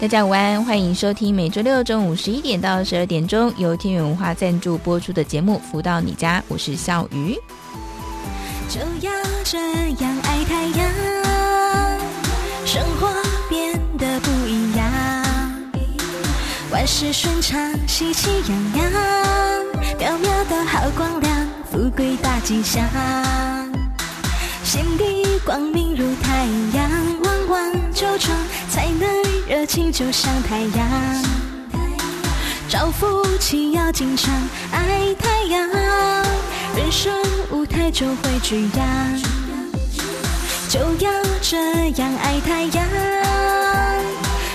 大家午安，欢迎收听每周六中午十一点到十二点钟由天元文化赞助播出的节目《福到你家》，我是笑鱼。就要这样爱太阳，生活变得不一样，万事顺畅，喜气洋洋，渺渺的好光亮，富贵大吉祥，心底光明如太阳，旺旺就冲，才能。热情就像太阳，招福气要经常爱太阳，人生舞台就会剧扬，就要这样爱太阳，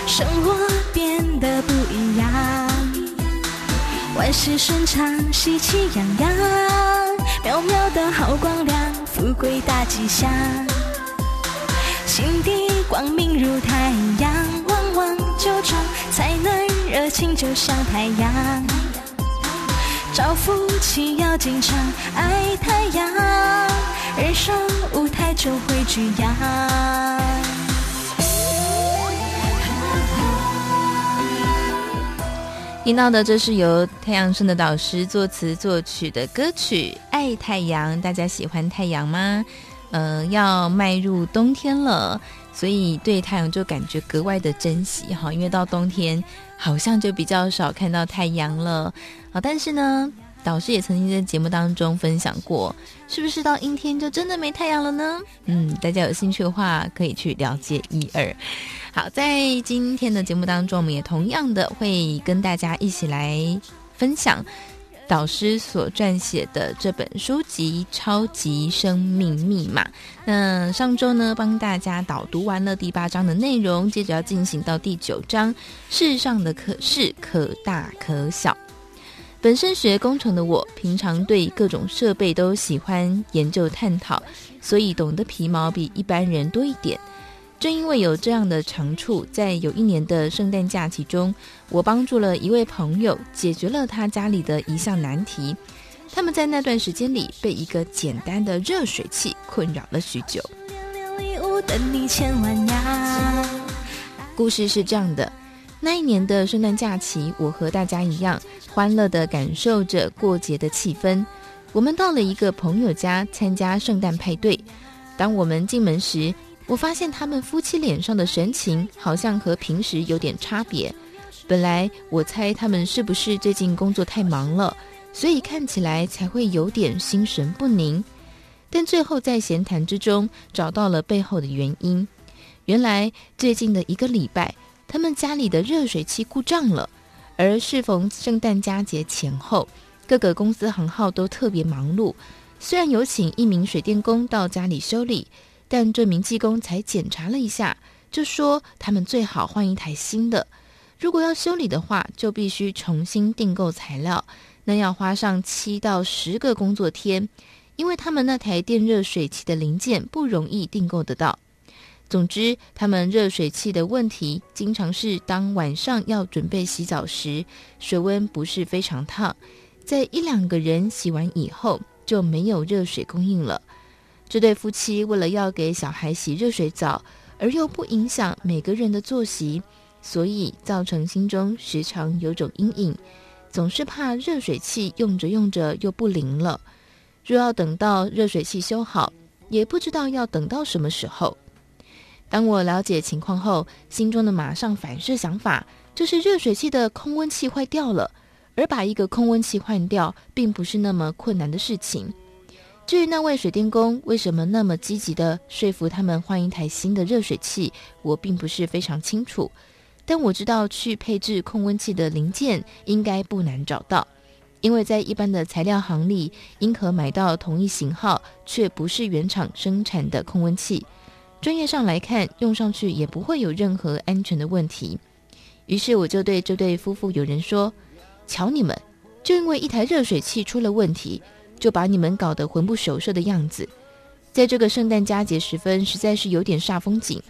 生活变得不一样，万事顺畅，喜气洋洋，渺渺的好光亮，富贵大吉祥，心底光明如太阳。旺旺就冲，才能热情就像太阳，招福气要经常爱太阳，人生舞台就会剧扬。听到的这是由太阳盛德导师作词作曲的歌曲《爱太阳》，大家喜欢太阳吗？呃，要迈入冬天了。所以对太阳就感觉格外的珍惜哈，因为到冬天好像就比较少看到太阳了啊。但是呢，导师也曾经在节目当中分享过，是不是到阴天就真的没太阳了呢？嗯，大家有兴趣的话可以去了解一二。好，在今天的节目当中，我们也同样的会跟大家一起来分享。导师所撰写的这本书籍《超级生命密码》，那上周呢帮大家导读完了第八章的内容，接着要进行到第九章。世上的可是可大可小。本身学工程的我，平常对各种设备都喜欢研究探讨，所以懂得皮毛比一般人多一点。正因为有这样的长处，在有一年的圣诞假期中，我帮助了一位朋友解决了他家里的一项难题。他们在那段时间里被一个简单的热水器困扰了许久。故事是这样的：那一年的圣诞假期，我和大家一样欢乐地感受着过节的气氛。我们到了一个朋友家参加圣诞派对。当我们进门时，我发现他们夫妻脸上的神情好像和平时有点差别。本来我猜他们是不是最近工作太忙了，所以看起来才会有点心神不宁。但最后在闲谈之中找到了背后的原因。原来最近的一个礼拜，他们家里的热水器故障了，而适逢圣诞佳节前后，各个公司行号都特别忙碌。虽然有请一名水电工到家里修理。但这名技工才检查了一下，就说他们最好换一台新的。如果要修理的话，就必须重新订购材料，那要花上七到十个工作天，因为他们那台电热水器的零件不容易订购得到。总之，他们热水器的问题经常是当晚上要准备洗澡时，水温不是非常烫，在一两个人洗完以后就没有热水供应了。这对夫妻为了要给小孩洗热水澡，而又不影响每个人的作息，所以造成心中时常有种阴影，总是怕热水器用着用着又不灵了。若要等到热水器修好，也不知道要等到什么时候。当我了解情况后，心中的马上反射想法就是热水器的空温器坏掉了，而把一个空温器换掉，并不是那么困难的事情。至于那位水电工为什么那么积极地说服他们换一台新的热水器，我并不是非常清楚。但我知道去配置控温器的零件应该不难找到，因为在一般的材料行里，应可买到同一型号却不是原厂生产的控温器。专业上来看，用上去也不会有任何安全的问题。于是我就对这对夫妇有人说：“瞧你们，就因为一台热水器出了问题，就把你们搞得魂不守舍的样子，在这个圣诞佳节时分，实在是有点煞风景。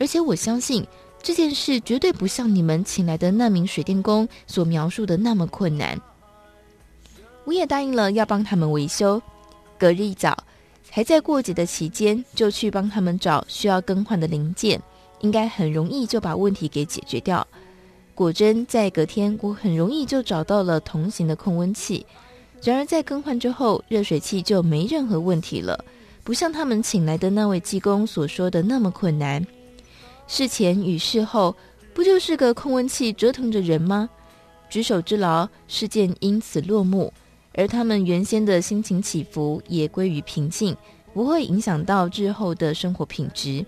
而且我相信这件事绝对不像你们请来的那名水电工所描述的那么困难。我也答应了要帮他们维修。隔日一早，还在过节的期间，就去帮他们找需要更换的零件，应该很容易就把问题给解决掉。果真，在隔天，我很容易就找到了同型的控温器。然而，在更换之后，热水器就没任何问题了，不像他们请来的那位技工所说的那么困难。事前与事后，不就是个控温器折腾着人吗？举手之劳，事件因此落幕，而他们原先的心情起伏也归于平静，不会影响到日后的生活品质。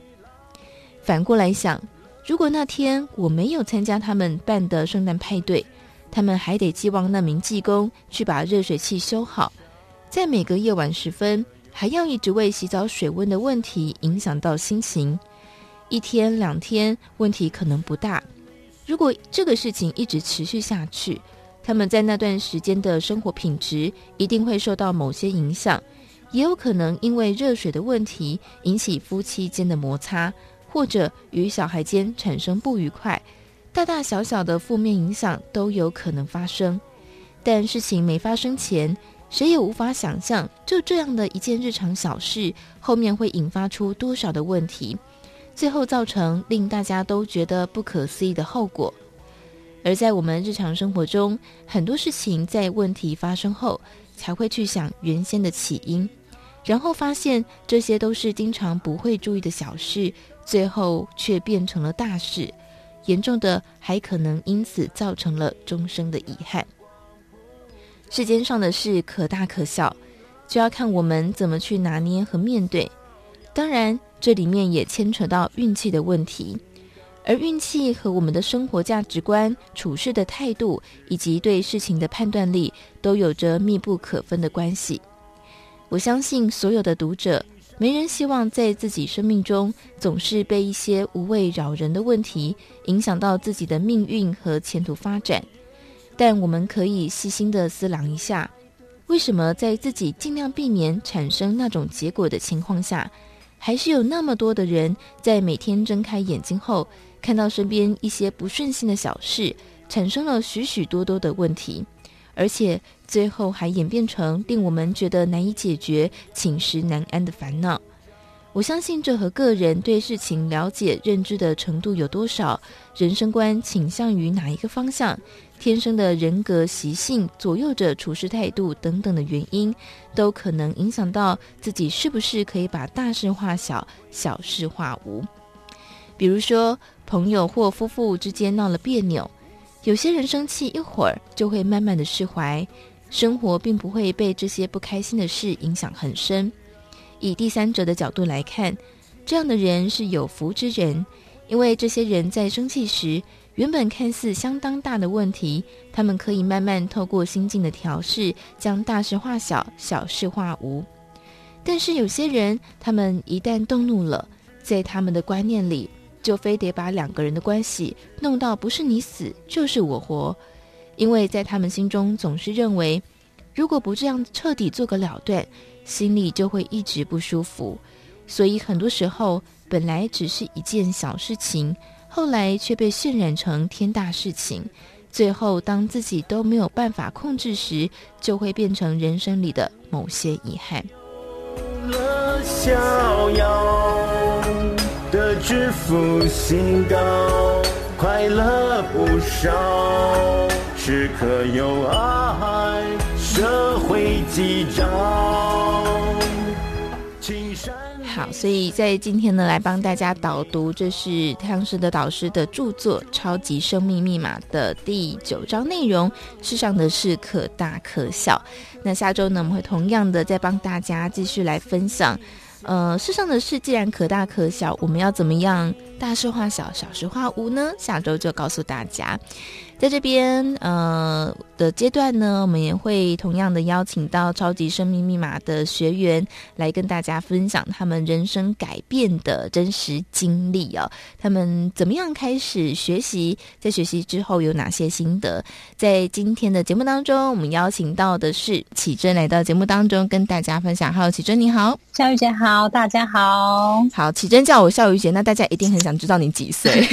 反过来想。如果那天我没有参加他们办的圣诞派对，他们还得寄望那名技工去把热水器修好，在每个夜晚时分，还要一直为洗澡水温的问题影响到心情。一天两天问题可能不大，如果这个事情一直持续下去，他们在那段时间的生活品质一定会受到某些影响，也有可能因为热水的问题引起夫妻间的摩擦。或者与小孩间产生不愉快，大大小小的负面影响都有可能发生。但事情没发生前，谁也无法想象，就这样的一件日常小事，后面会引发出多少的问题，最后造成令大家都觉得不可思议的后果。而在我们日常生活中，很多事情在问题发生后，才会去想原先的起因，然后发现这些都是经常不会注意的小事。最后却变成了大事，严重的还可能因此造成了终生的遗憾。世间上的事可大可小，就要看我们怎么去拿捏和面对。当然，这里面也牵扯到运气的问题，而运气和我们的生活价值观、处事的态度以及对事情的判断力都有着密不可分的关系。我相信所有的读者。没人希望在自己生命中总是被一些无谓扰人的问题影响到自己的命运和前途发展。但我们可以细心地思量一下，为什么在自己尽量避免产生那种结果的情况下，还是有那么多的人在每天睁开眼睛后，看到身边一些不顺心的小事，产生了许许多多的问题，而且。最后还演变成令我们觉得难以解决、寝食难安的烦恼。我相信这和个人对事情了解、认知的程度有多少、人生观倾向于哪一个方向、天生的人格习性左右着处事态度等等的原因，都可能影响到自己是不是可以把大事化小、小事化无。比如说，朋友或夫妇之间闹了别扭，有些人生气一会儿就会慢慢的释怀。生活并不会被这些不开心的事影响很深。以第三者的角度来看，这样的人是有福之人，因为这些人在生气时，原本看似相当大的问题，他们可以慢慢透过心境的调试，将大事化小，小事化无。但是有些人，他们一旦动怒了，在他们的观念里，就非得把两个人的关系弄到不是你死就是我活。因为在他们心中总是认为，如果不这样彻底做个了断，心里就会一直不舒服。所以很多时候，本来只是一件小事情，后来却被渲染成天大事情。最后，当自己都没有办法控制时，就会变成人生里的某些遗憾。逍遥的致富心高，快乐不少。时刻有爱，社会记帐。好，所以在今天呢，来帮大家导读，这是太阳盛德导师的著作《超级生命密码》的第九章内容。世上的事可大可小。那下周呢，我们会同样的再帮大家继续来分享。呃，世上的事既然可大可小，我们要怎么样大事化小，小事化无呢？下周就告诉大家。在这边，呃的阶段呢，我们也会同样的邀请到超级生命密码的学员来跟大家分享他们人生改变的真实经历哦。他们怎么样开始学习，在学习之后有哪些心得？在今天的节目当中，我们邀请到的是启真来到节目当中跟大家分享。Hello，启真你好，笑雨姐好，大家好。好，启真叫我笑雨姐，那大家一定很想知道你几岁？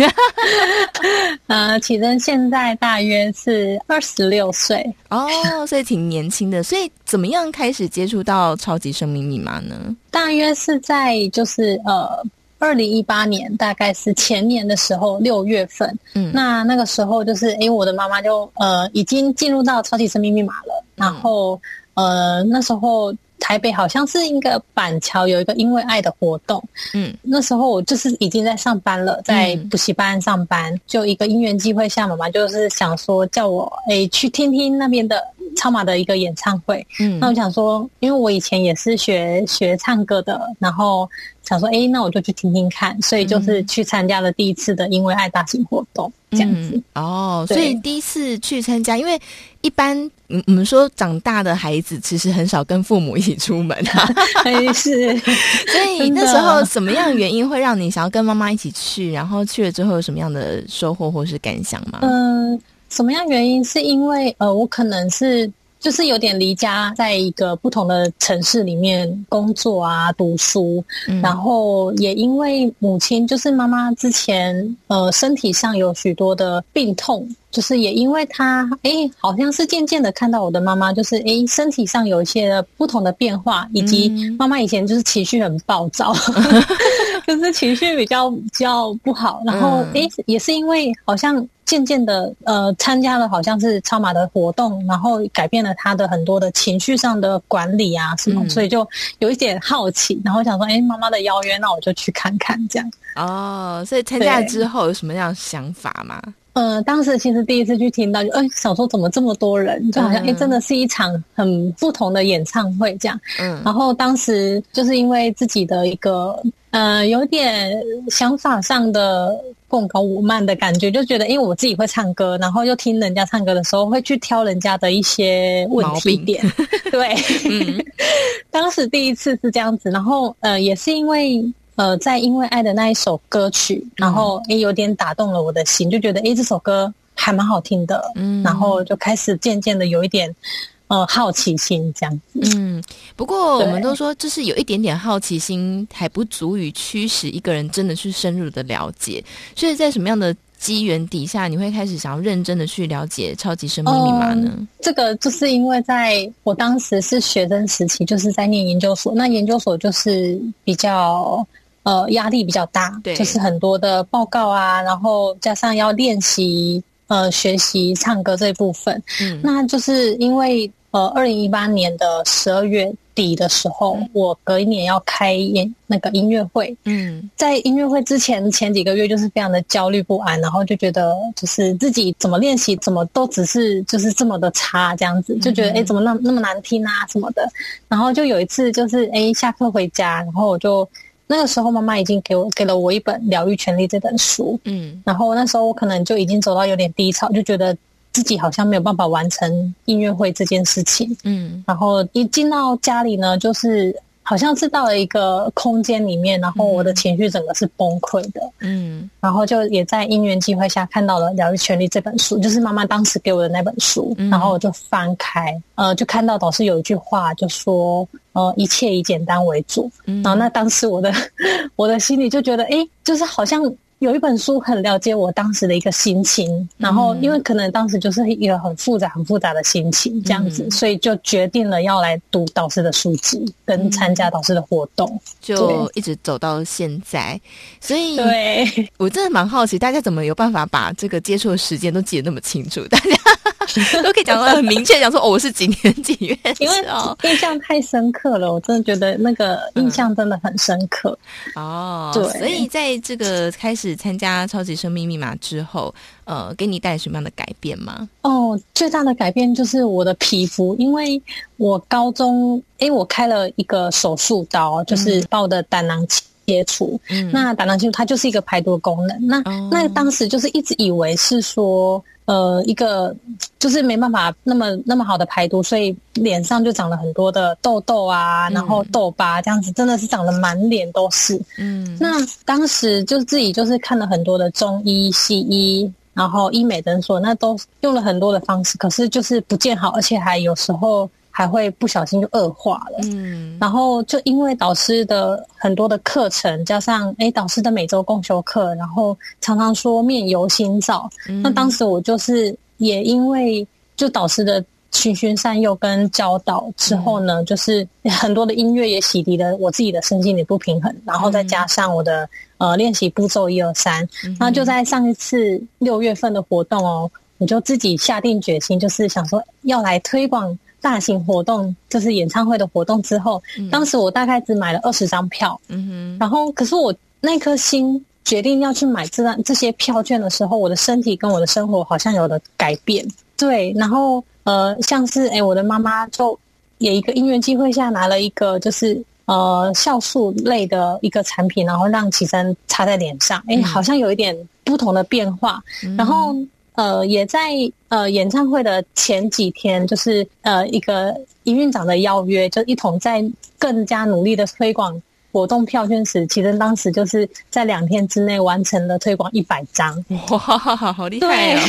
呃，启真现在。大约是二十六岁哦，所以挺年轻的。所以怎么样开始接触到超级生命密码呢？大约是在就是呃二零一八年，大概是前年的时候六月份。嗯，那那个时候就是因为我的妈妈就呃已经进入到超级生命密码了，然后、嗯、呃那时候。台北好像是一个板桥有一个因为爱的活动，嗯，那时候我就是已经在上班了，在补习班上班，嗯、就一个因缘机会下，妈妈就是想说叫我诶、欸、去听听那边的超马的一个演唱会，嗯，那我想说，因为我以前也是学学唱歌的，然后。想说，哎、欸，那我就去听听看，所以就是去参加了第一次的“因为爱”大型活动，这样子。嗯、哦，所以第一次去参加，因为一般，嗯，我们说长大的孩子其实很少跟父母一起出门啊，是。所以那时候什么样的原因会让你想要跟妈妈一起去？然后去了之后有什么样的收获或是感想吗？嗯、呃，什么样原因？是因为呃，我可能是。就是有点离家，在一个不同的城市里面工作啊，读书，嗯、然后也因为母亲，就是妈妈之前呃身体上有许多的病痛。就是也因为她，哎，好像是渐渐的看到我的妈妈，就是哎，身体上有一些不同的变化，以及妈妈以前就是情绪很暴躁，嗯、就是情绪比较比较不好。然后诶、嗯，也是因为好像渐渐的呃，参加了好像是超马的活动，然后改变了他的很多的情绪上的管理啊什么，嗯、所以就有一点好奇，然后想说，哎，妈妈的邀约，那我就去看看这样。哦，所以参加之后有什么样的想法吗？呃，当时其实第一次去听到，就哎，想说怎么这么多人，就好像哎，真的是一场很不同的演唱会这样。嗯，然后当时就是因为自己的一个呃，有点想法上的共高我慢的感觉，就觉得因为我自己会唱歌，然后又听人家唱歌的时候会去挑人家的一些问题点。对，嗯、当时第一次是这样子，然后呃，也是因为。呃，在因为爱的那一首歌曲，然后也有点打动了我的心，就觉得诶，这首歌还蛮好听的，嗯，然后就开始渐渐的有一点呃好奇心这样子。嗯，不过我们都说，就是有一点点好奇心还不足以驱使一个人真的去深入的了解，所以在什么样的机缘底下，你会开始想要认真的去了解超级生命密码呢？嗯，这个就是因为在我当时是学生时期，就是在念研究所，那研究所就是比较。呃，压力比较大，对，就是很多的报告啊，然后加上要练习呃学习唱歌这一部分，嗯，那就是因为呃，二零一八年的十二月底的时候，嗯、我隔一年要开演那个音乐会，嗯，在音乐会之前前几个月就是非常的焦虑不安，然后就觉得就是自己怎么练习怎么都只是就是这么的差这样子，就觉得哎、嗯、怎么那么那么难听啊什么的，然后就有一次就是哎下课回家，然后我就。那个时候，妈妈已经给我给了我一本《疗愈权利》这本书，嗯，然后那时候我可能就已经走到有点低潮，就觉得自己好像没有办法完成音乐会这件事情，嗯，然后一进到家里呢，就是。好像是到了一个空间里面，然后我的情绪整个是崩溃的，嗯，然后就也在因缘机会下看到了《疗愈权利》这本书，就是妈妈当时给我的那本书，嗯、然后我就翻开，呃，就看到导师有一句话，就说，呃，一切以简单为主，嗯、然后那当时我的 我的心里就觉得，哎，就是好像。有一本书很了解我当时的一个心情，然后因为可能当时就是一个很复杂、很复杂的心情这样子，嗯、所以就决定了要来读导师的书籍，跟参加导师的活动，嗯、就一直走到现在。所以，对我真的蛮好奇，大家怎么有办法把这个接触的时间都记得那么清楚？大家 都可以讲得很明确，讲说哦，我是几年几月，因为印象太深刻了，我真的觉得那个印象真的很深刻。嗯、哦，对，所以在这个开始。参加超级生命密码之后，呃，给你带来什么样的改变吗？哦，最大的改变就是我的皮肤，因为我高中，哎，我开了一个手术刀，就是把我的胆囊切除。嗯，那胆囊切除它就是一个排毒功能。那、哦、那当时就是一直以为是说，呃，一个就是没办法那么那么好的排毒，所以脸上就长了很多的痘痘啊，嗯、然后痘疤这样子，真的是长得满脸都是。嗯，那当时就自己就是看了很多的中医、西医。然后医美诊所那都用了很多的方式，可是就是不见好，而且还有时候还会不小心就恶化了。嗯，然后就因为导师的很多的课程，加上诶导师的每周共修课，然后常常说面由心造。嗯，那当时我就是也因为就导师的。循循善诱跟教导之后呢，嗯、就是很多的音乐也洗涤了我自己的身心的不平衡，然后再加上我的呃练习步骤一二三，那就在上一次六月份的活动哦，我就自己下定决心，就是想说要来推广大型活动，就是演唱会的活动之后，嗯、当时我大概只买了二十张票，嗯哼，然后可是我那颗心决定要去买这张这些票券的时候，我的身体跟我的生活好像有了改变，对，然后。呃，像是诶我的妈妈就也一个因缘机会下拿了一个就是呃酵素类的一个产品，然后让启真擦在脸上，诶好像有一点不同的变化。嗯、然后呃，也在呃演唱会的前几天，就是呃一个营运长的邀约，就一同在更加努力的推广活动票券时，其实当时就是在两天之内完成了推广一百张，哇，好厉害啊！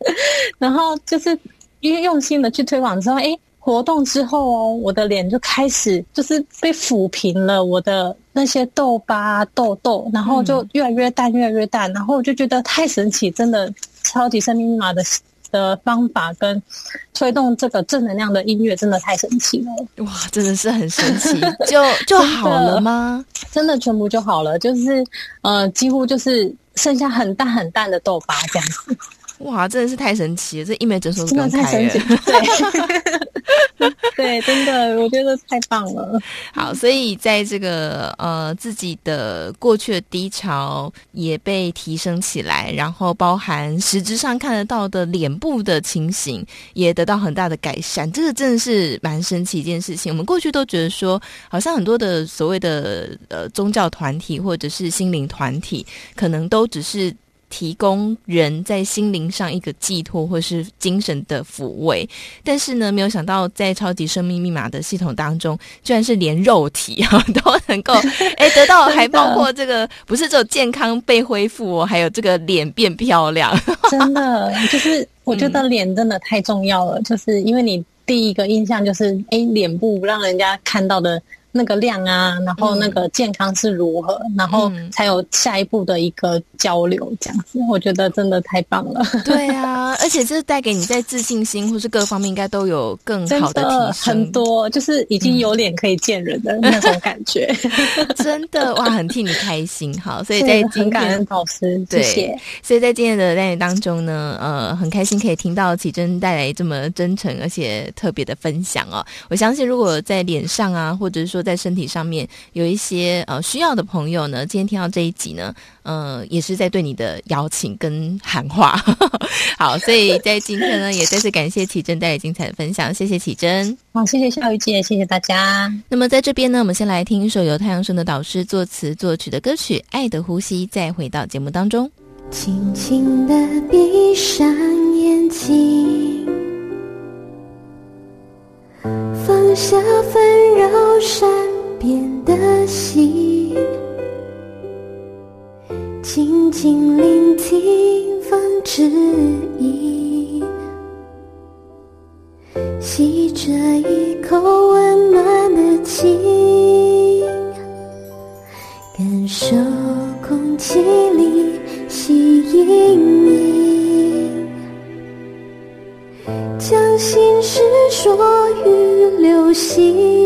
然后就是。因为用心的去推广之后，哎，活动之后哦，我的脸就开始就是被抚平了，我的那些痘疤、痘痘，然后就越来越淡，越来越淡，然后我就觉得太神奇，真的超级生命密码的的方法跟推动这个正能量的音乐，真的太神奇了！哇，真的是很神奇，就就好了吗？真的全部就好了，就是呃，几乎就是剩下很淡很淡的痘疤这样子。哇，真的是太神奇了！这医美诊所真的太神奇了，对，对，真的，我觉得太棒了。好，所以在这个呃自己的过去的低潮也被提升起来，然后包含实质上看得到的脸部的情形也得到很大的改善，这个真的是蛮神奇一件事情。我们过去都觉得说，好像很多的所谓的呃宗教团体或者是心灵团体，可能都只是。提供人在心灵上一个寄托，或是精神的抚慰，但是呢，没有想到在超级生命密码的系统当中，居然是连肉体啊都能够 哎得到，还包括这个不是只有健康被恢复哦，还有这个脸变漂亮，真的就是我觉得脸真的太重要了，嗯、就是因为你第一个印象就是哎脸部让人家看到的。那个量啊，然后那个健康是如何，嗯、然后才有下一步的一个交流，这样子，我觉得真的太棒了。对啊，而且这带给你在自信心或是各方面应该都有更好的提升，很多就是已经有脸可以见人的那种感觉，嗯、真的哇，很替你开心。好，所以在今天老师，对谢谢。所以在今天的单元当中呢，呃，很开心可以听到启真带来这么真诚而且特别的分享哦。我相信如果在脸上啊，或者是说在身体上面有一些呃需要的朋友呢，今天听到这一集呢，呃，也是在对你的邀请跟喊话。好，所以在今天呢，也再次感谢启真带来精彩的分享，谢谢启真。好，谢谢笑瑜姐，谢谢大家。那么在这边呢，我们先来听一首由太阳盛德导师作词作曲的歌曲《爱的呼吸》，再回到节目当中。轻轻的闭上眼睛。放下纷扰善变的心，静静聆听风之意，吸着一口温暖的气，感受空气里吸引你，将心事说与心。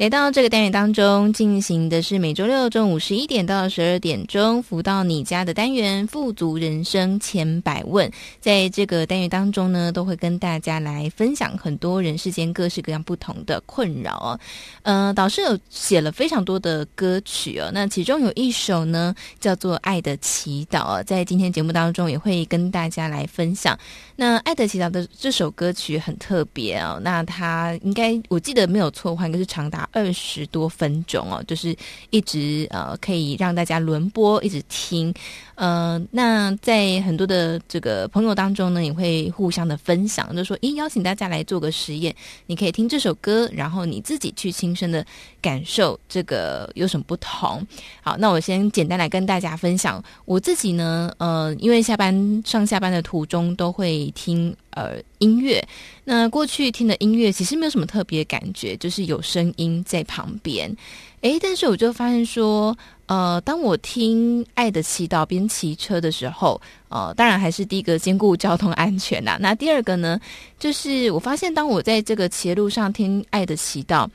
来到这个单元当中，进行的是每周六中午十一点到十二点钟，福到你家的单元“富足人生千百问”。在这个单元当中呢，都会跟大家来分享很多人世间各式各样不同的困扰哦。呃，导师有写了非常多的歌曲哦，那其中有一首呢叫做《爱的祈祷》哦，在今天节目当中也会跟大家来分享。那《爱的祈祷》的这首歌曲很特别哦，那它应该我记得没有错的话，应该是长达二十多分钟哦，就是一直呃可以让大家轮播一直听。呃，那在很多的这个朋友当中呢，也会互相的分享，就说，诶，邀请大家来做个实验，你可以听这首歌，然后你自己去亲身的感受这个有什么不同。好，那我先简单来跟大家分享我自己呢，呃，因为下班上下班的途中都会。听呃音乐，那过去听的音乐其实没有什么特别感觉，就是有声音在旁边。诶，但是我就发现说，呃，当我听《爱的祈祷》边骑车的时候，呃，当然还是第一个兼顾交通安全呐。那第二个呢，就是我发现当我在这个骑路上听《爱的祈祷》，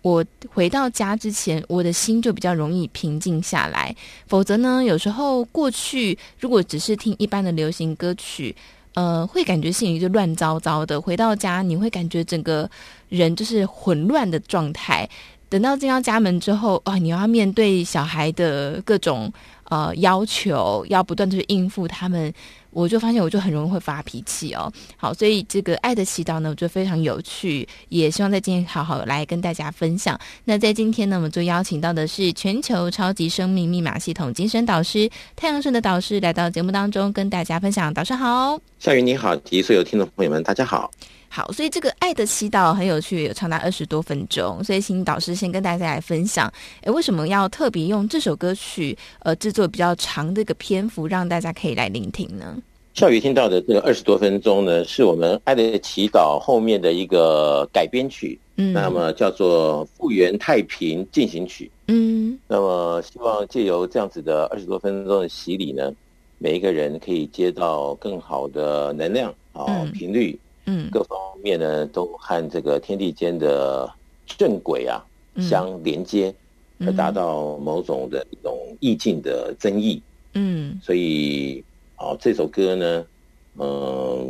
我回到家之前，我的心就比较容易平静下来。否则呢，有时候过去如果只是听一般的流行歌曲。呃，会感觉心里就乱糟糟的。回到家，你会感觉整个人就是混乱的状态。等到进到家门之后，啊，你要面对小孩的各种呃要求，要不断去应付他们。我就发现，我就很容易会发脾气哦。好，所以这个爱的祈祷呢，我觉得非常有趣，也希望在今天好好来跟大家分享。那在今天呢，我们就邀请到的是全球超级生命密码系统精神导师太阳神的导师来到节目当中，跟大家分享。早上好，夏雨你好，及所有听众朋友们，大家好。好，所以这个爱的祈祷很有趣，有长达二十多分钟，所以请导师先跟大家来分享，诶，为什么要特别用这首歌曲，呃，制作比较长的一个篇幅，让大家可以来聆听呢？笑宇听到的这个二十多分钟呢，是我们爱的祈祷后面的一个改编曲，嗯，那么叫做复原太平进行曲，嗯，那么希望借由这样子的二十多分钟的洗礼呢，每一个人可以接到更好的能量啊、哦、频率。嗯，各方面呢都和这个天地间的正轨啊相连接，而达到某种的一种意境的增益。嗯，所以啊、哦，这首歌呢，嗯、呃，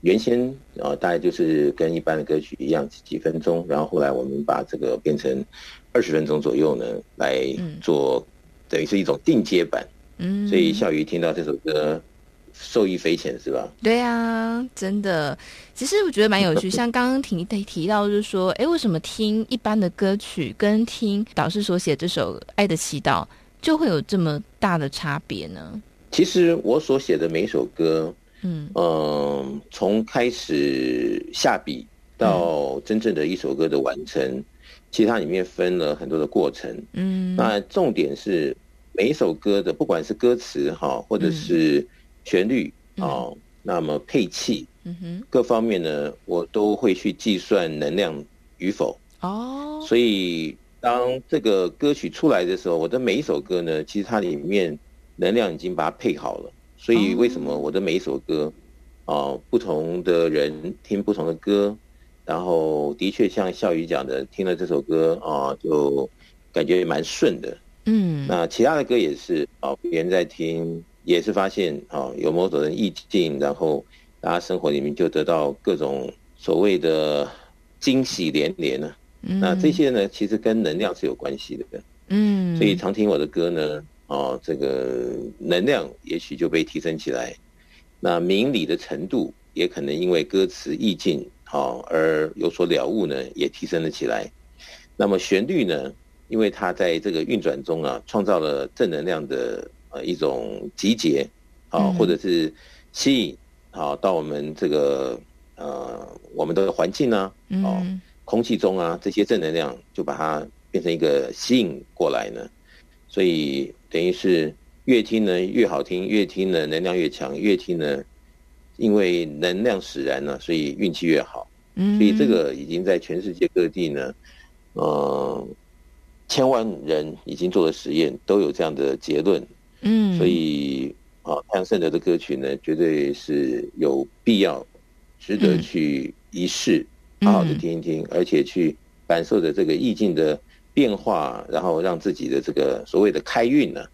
原先啊、呃、大概就是跟一般的歌曲一样几几分钟，然后后来我们把这个变成二十分钟左右呢来做，等于是一种进阶版。嗯，所以笑宇听到这首歌。受益匪浅是吧？对啊，真的。其实我觉得蛮有趣，像刚刚提提提到，就是说，哎，为什么听一般的歌曲跟听导师所写这首《爱的祈祷》就会有这么大的差别呢？其实我所写的每一首歌，嗯嗯、呃，从开始下笔到真正的一首歌的完成，嗯、其实它里面分了很多的过程。嗯，那重点是每一首歌的，不管是歌词哈，或者是、嗯旋律啊，那么配器，嗯哼，各方面呢，我都会去计算能量与否。哦，所以当这个歌曲出来的时候，我的每一首歌呢，其实它里面能量已经把它配好了。所以为什么我的每一首歌啊，不同的人听不同的歌，然后的确像笑宇讲的，听了这首歌啊，就感觉也蛮顺的。嗯，那其他的歌也是啊，别人在听。也是发现啊，有某种的意境，然后大家生活里面就得到各种所谓的惊喜连连呢。嗯，那这些呢，其实跟能量是有关系的。嗯，所以常听我的歌呢，啊，这个能量也许就被提升起来。那明理的程度也可能因为歌词意境啊而有所了悟呢，也提升了起来。那么旋律呢，因为它在这个运转中啊，创造了正能量的。呃，一种集结，啊，或者是吸引啊到我们这个呃我们的环境呢，哦，空气中啊这些正能量就把它变成一个吸引过来呢，所以等于是越听呢越好听，越听呢能量越强，越听呢因为能量使然呢，所以运气越好。所以这个已经在全世界各地呢，呃，千万人已经做了实验，都有这样的结论。嗯，所以啊，太阳圣德的歌曲呢，绝对是有必要、值得去一试，好好的听一听，而且去感受着这个意境的变化，然后让自己的这个所谓的开运呢。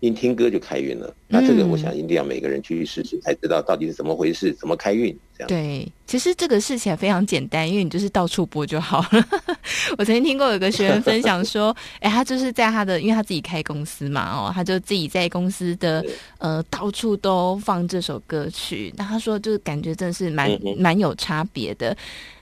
因听歌就开运了，那这个我想一定要每个人去试试，才知道到底是怎么回事，怎么开运这样。对，其实这个试起来非常简单，因为你就是到处播就好了。我曾经听过有个学员分享说，哎，他就是在他的，因为他自己开公司嘛，哦，他就自己在公司的呃到处都放这首歌曲。那他说，就是感觉真的是蛮蛮有差别的。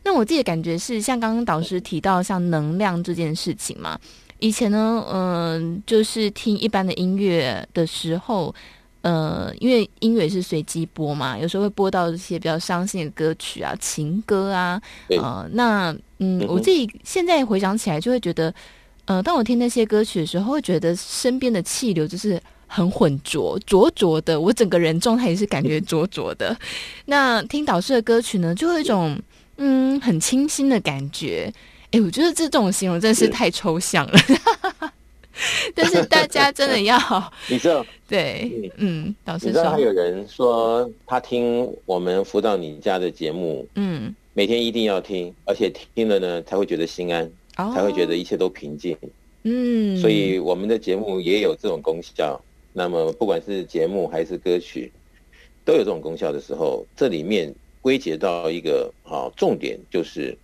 那我自己的感觉是，像刚刚导师提到像能量这件事情嘛。以前呢，嗯、呃，就是听一般的音乐的时候，呃，因为音乐是随机播嘛，有时候会播到一些比较伤心的歌曲啊、情歌啊，呃，那嗯，我自己现在回想起来，就会觉得，呃，当我听那些歌曲的时候，会觉得身边的气流就是很浑浊、浊浊的，我整个人状态也是感觉浊浊的。那听导师的歌曲呢，就会有一种嗯很清新的感觉。哎，我觉得这种形容真的是太抽象了，但是大家真的要 你知道？对，嗯，导师说，你知道还有人说他听我们辅导你家的节目，嗯，每天一定要听，而且听了呢才会觉得心安，哦，才会觉得一切都平静，嗯，所以我们的节目也有这种功效。那么不管是节目还是歌曲，都有这种功效的时候，这里面归结到一个啊重点就是。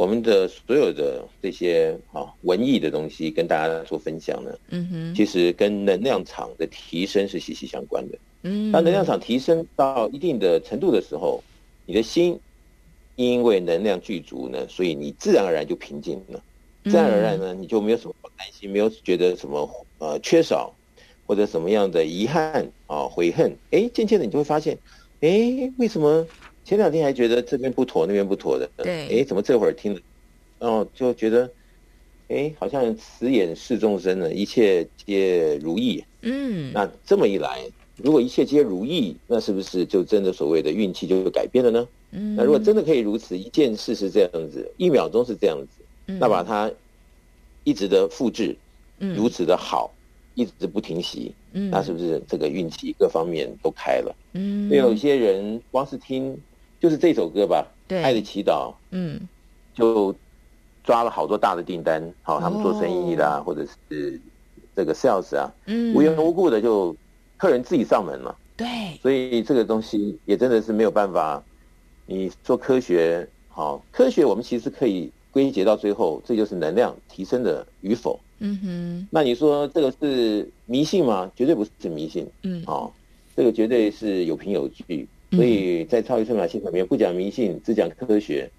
我们的所有的这些啊文艺的东西跟大家做分享呢，嗯哼，其实跟能量场的提升是息息相关的。嗯，当能量场提升到一定的程度的时候，你的心因为能量具足呢，所以你自然而然就平静了，自然而然呢，你就没有什么担心，没有觉得什么呃缺少或者什么样的遗憾啊悔恨。哎，渐渐的你就会发现，哎，为什么？前两天还觉得这边不妥，那边不妥的。对，哎，怎么这会儿听了，然后就觉得，哎，好像慈眼视众生呢，一切皆如意。嗯，那这么一来，如果一切皆如意，那是不是就真的所谓的运气就改变了呢？嗯，那如果真的可以如此，一件事是这样子，一秒钟是这样子，那把它一直的复制，如此的好，一直不停息，嗯那是不是这个运气各方面都开了？嗯，因为有些人光是听。就是这首歌吧，对，爱的祈祷，嗯，就抓了好多大的订单，好、哦，他们做生意啦，哦、或者是这个 sales 啊，嗯，无缘无故的就客人自己上门了，对，所以这个东西也真的是没有办法。你说科学，好、哦，科学我们其实可以归结到最后，这就是能量提升的与否，嗯哼。那你说这个是迷信吗？绝对不是迷信，嗯，哦，这个绝对是有凭有据。所以在超级生命系统里面不讲迷信，只讲科学。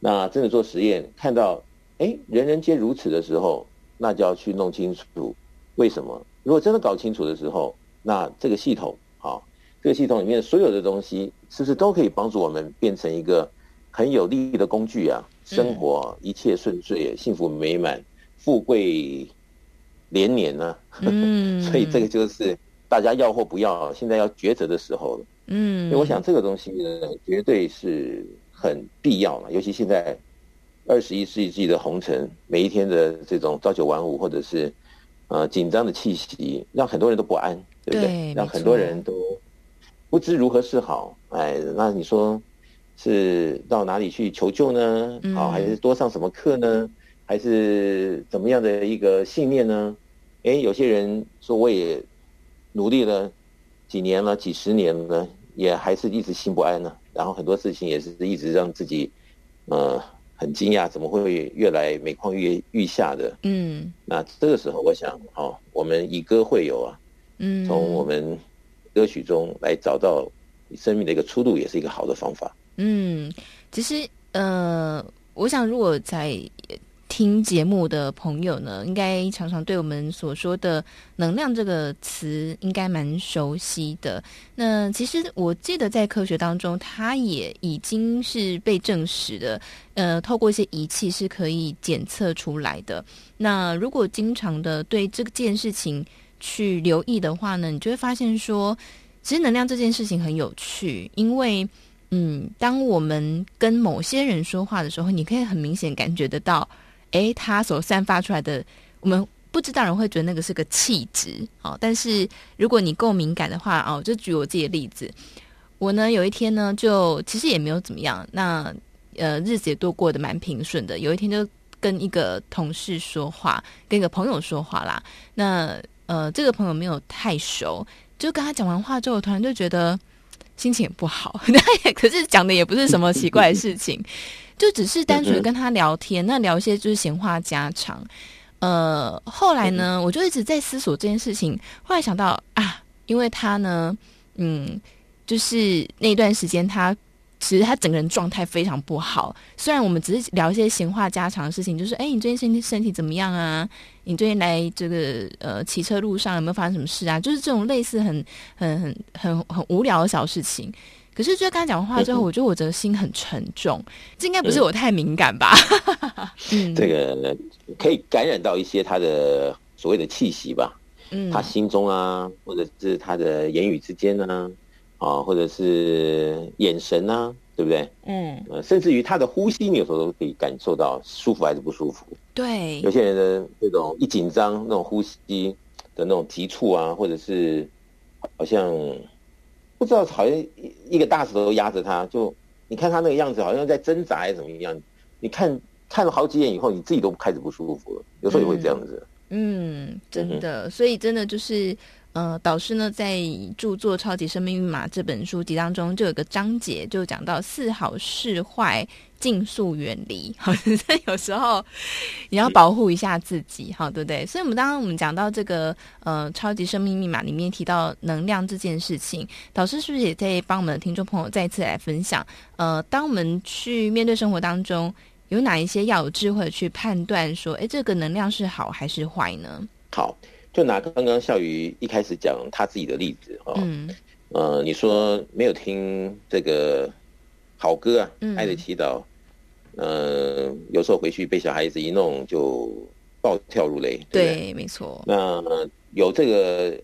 那真的做实验，看到哎，人人皆如此的时候，那就要去弄清楚为什么。如果真的搞清楚的时候，那这个系统啊，这个系统里面所有的东西，是不是都可以帮助我们变成一个很有利的工具啊？生活一切顺遂，幸福美满，富贵连年呢？嗯，所以这个就是大家要或不要，现在要抉择的时候了。嗯，因为我想这个东西呢，绝对是很必要嘛。尤其现在二十一世纪的红尘，每一天的这种朝九晚五，或者是呃紧张的气息，让很多人都不安，对不对？对，让很多人都不知如何是好。哎，那你说是到哪里去求救呢？好，还是多上什么课呢？还是怎么样的一个信念呢？哎，有些人说我也努力了几年了，几十年了。也还是一直心不安呢、啊，然后很多事情也是一直让自己，呃，很惊讶，怎么会越来每况愈愈下的？嗯，那这个时候我想，哦，我们以歌会友啊，嗯，从我们歌曲中来找到生命的一个出路，也是一个好的方法。嗯，其实，呃，我想如果在。听节目的朋友呢，应该常常对我们所说的“能量”这个词应该蛮熟悉的。那其实我记得在科学当中，它也已经是被证实的。呃，透过一些仪器是可以检测出来的。那如果经常的对这件事情去留意的话呢，你就会发现说，其实能量这件事情很有趣，因为。嗯，当我们跟某些人说话的时候，你可以很明显感觉得到，诶，他所散发出来的，我们不知道人会觉得那个是个气质哦。但是如果你够敏感的话，哦，就举我自己的例子，我呢有一天呢，就其实也没有怎么样，那呃日子也都过得蛮平顺的。有一天就跟一个同事说话，跟一个朋友说话啦。那呃这个朋友没有太熟，就跟他讲完话之后，突然就觉得。心情也不好，那也可是讲的也不是什么奇怪的事情，就只是单纯跟他聊天，那聊一些就是闲话家常。呃，后来呢，我就一直在思索这件事情。后来想到啊，因为他呢，嗯，就是那段时间他。其实他整个人状态非常不好。虽然我们只是聊一些闲话家常的事情，就是哎，你最近身体身体怎么样啊？你最近来这个呃骑车路上有没有发生什么事啊？就是这种类似很很很很很无聊的小事情。可是就跟他讲话之后，我觉得我的心很沉重。这应该不是我太敏感吧？嗯，这个可以感染到一些他的所谓的气息吧。嗯，他心中啊，或者是他的言语之间呢。啊，或者是眼神啊，对不对？嗯，呃，甚至于他的呼吸，你有时候都可以感受到舒服还是不舒服。对，有些人的这种一紧张，那种呼吸的那种急促啊，或者是好像不知道，好像一个大石头压着他，就你看他那个样子，好像在挣扎还是怎么样？你看看了好几眼以后，你自己都开始不舒服了。有时候也会这样子。嗯，嗯，真的，嗯，所以真的就是。呃，导师呢在著作《超级生命密码》这本书籍当中，就有个章节就讲到是好是坏，尽速远离。好，有时候你要保护一下自己，好，对不对？所以，我们刚刚我们讲到这个呃《超级生命密码》里面提到能量这件事情，导师是不是也在帮我们的听众朋友再次来分享？呃，当我们去面对生活当中，有哪一些要有智慧去判断说，哎，这个能量是好还是坏呢？好。就拿刚刚笑瑜一开始讲他自己的例子哈，嗯，呃，你说没有听这个好歌啊，嗯，爱的祈祷，呃，有时候回去被小孩子一弄就暴跳如雷，对，对，没错。那有这个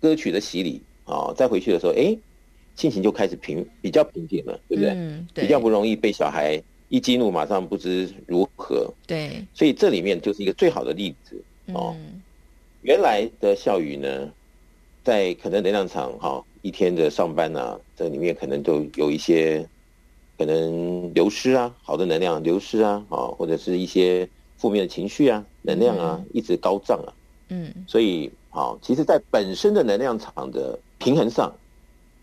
歌曲的洗礼啊，再回去的时候，哎，心情就开始平，比较平静了，对不对？嗯，对，比较不容易被小孩一激怒，马上不知如何。对，所以这里面就是一个最好的例子哦。嗯原来的笑瑜呢，在可能能量场哈，一天的上班啊，这里面可能都有一些可能流失啊，好的能量流失啊，啊，或者是一些负面的情绪啊，能量啊一直高涨啊，嗯，所以好，其实，在本身的能量场的平衡上，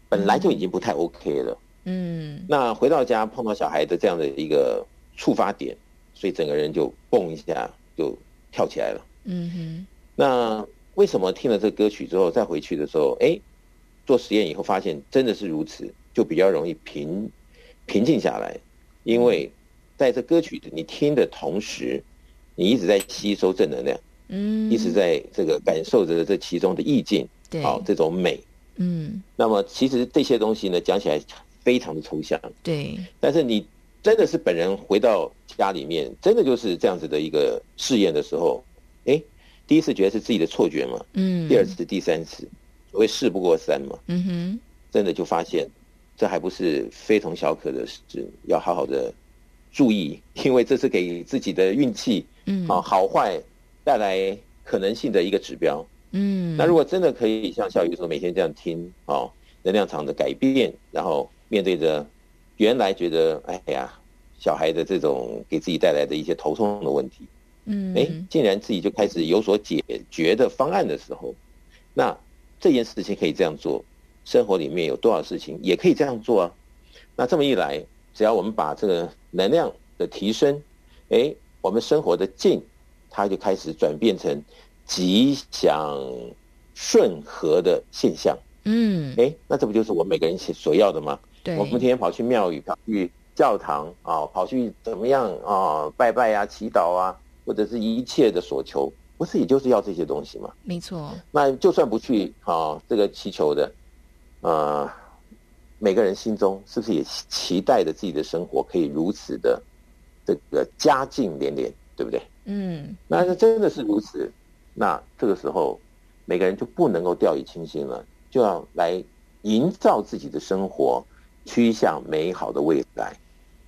本来就已经不太 OK 了，嗯，那回到家碰到小孩的这样的一个触发点，所以整个人就蹦一下就跳起来了，嗯哼。那为什么听了这个歌曲之后再回去的时候，哎，做实验以后发现真的是如此，就比较容易平平静下来，因为在这歌曲你听的同时，你一直在吸收正能量，嗯，一直在这个感受着这其中的意境，对，好，这种美，嗯，那么其实这些东西呢，讲起来非常的抽象，对，但是你真的是本人回到家里面，真的就是这样子的一个试验的时候，哎。第一次觉得是自己的错觉嘛，嗯，第二次、第三次，所谓事不过三嘛，嗯哼，真的就发现，这还不是非同小可的事，要好好的注意，因为这是给自己的运气，嗯，啊，好坏带来可能性的一个指标，嗯，那如果真的可以像小雨说，每天这样听，哦，能量场的改变，然后面对着原来觉得哎呀，小孩的这种给自己带来的一些头痛的问题。嗯，哎，竟然自己就开始有所解决的方案的时候，那这件事情可以这样做，生活里面有多少事情也可以这样做啊？那这么一来，只要我们把这个能量的提升，哎，我们生活的境，它就开始转变成吉祥顺和的现象。嗯，哎，那这不就是我们每个人所要的吗？对，我们天天跑去庙宇，跑去教堂啊，跑去怎么样啊，拜拜啊，祈祷啊。或者是一切的所求，不是也就是要这些东西吗？没错。那就算不去啊，这个祈求的，呃，每个人心中是不是也期待着自己的生活可以如此的这个家境连连，对不对？嗯。那真的是如此，那这个时候每个人就不能够掉以轻心了，就要来营造自己的生活，趋向美好的未来。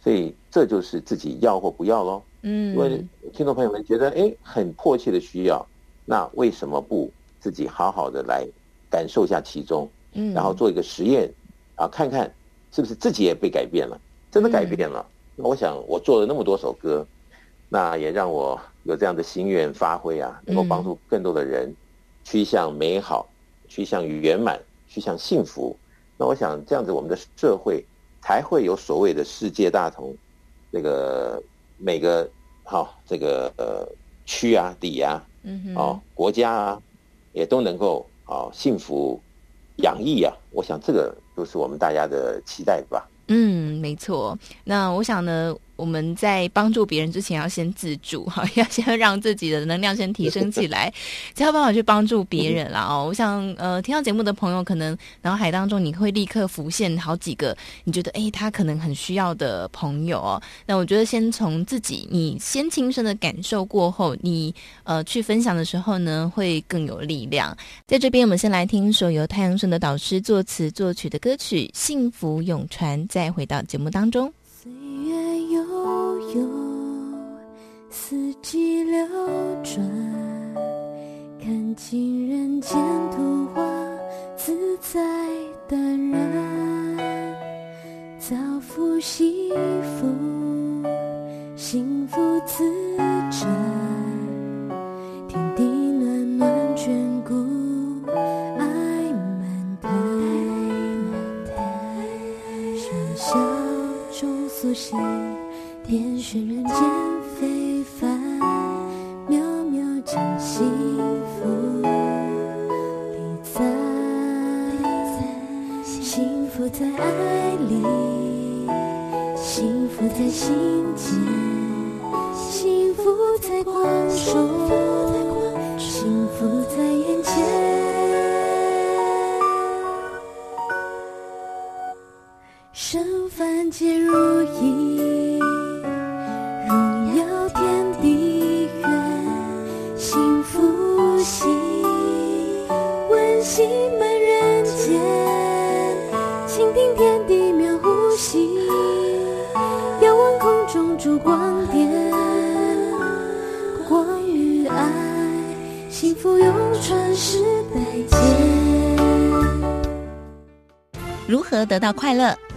所以这就是自己要或不要喽。嗯，因为听众朋友们觉得哎，很迫切的需要，那为什么不自己好好的来感受一下其中？嗯，然后做一个实验啊，看看是不是自己也被改变了，真的改变了。那我想我做了那么多首歌，那也让我有这样的心愿发挥啊，能够帮助更多的人趋向美好，趋向圆满，趋向幸福。那我想这样子，我们的社会才会有所谓的世界大同，那个。每个好、哦，这个呃区啊、地啊，嗯哼，哦，国家啊，也都能够哦幸福洋溢啊，我想这个都是我们大家的期待吧。嗯，没错。那我想呢。我们在帮助别人之前，要先自助哈，要先让自己的能量先提升起来，才有办法去帮助别人啦哦。我想，呃，听到节目的朋友，可能脑海当中你会立刻浮现好几个你觉得诶，他可能很需要的朋友哦。那我觉得先从自己，你先亲身的感受过后，你呃去分享的时候呢，会更有力量。在这边，我们先来听一首由太阳盛德导师作词作曲的歌曲《幸福永传》，再回到节目当中。岁月悠悠，四季流转，看尽人间图画，自在淡然，造福幸福，幸福自展，苏醒，点缀人间非凡，渺渺尽幸福里在，幸福在爱里，幸福在心间，幸福在光中，圣凡皆如意，荣耀天地远，幸福喜，温馨满人间。倾听天地妙呼吸，仰望空中烛光点，光与爱，幸福永传世代间。如何得到快乐？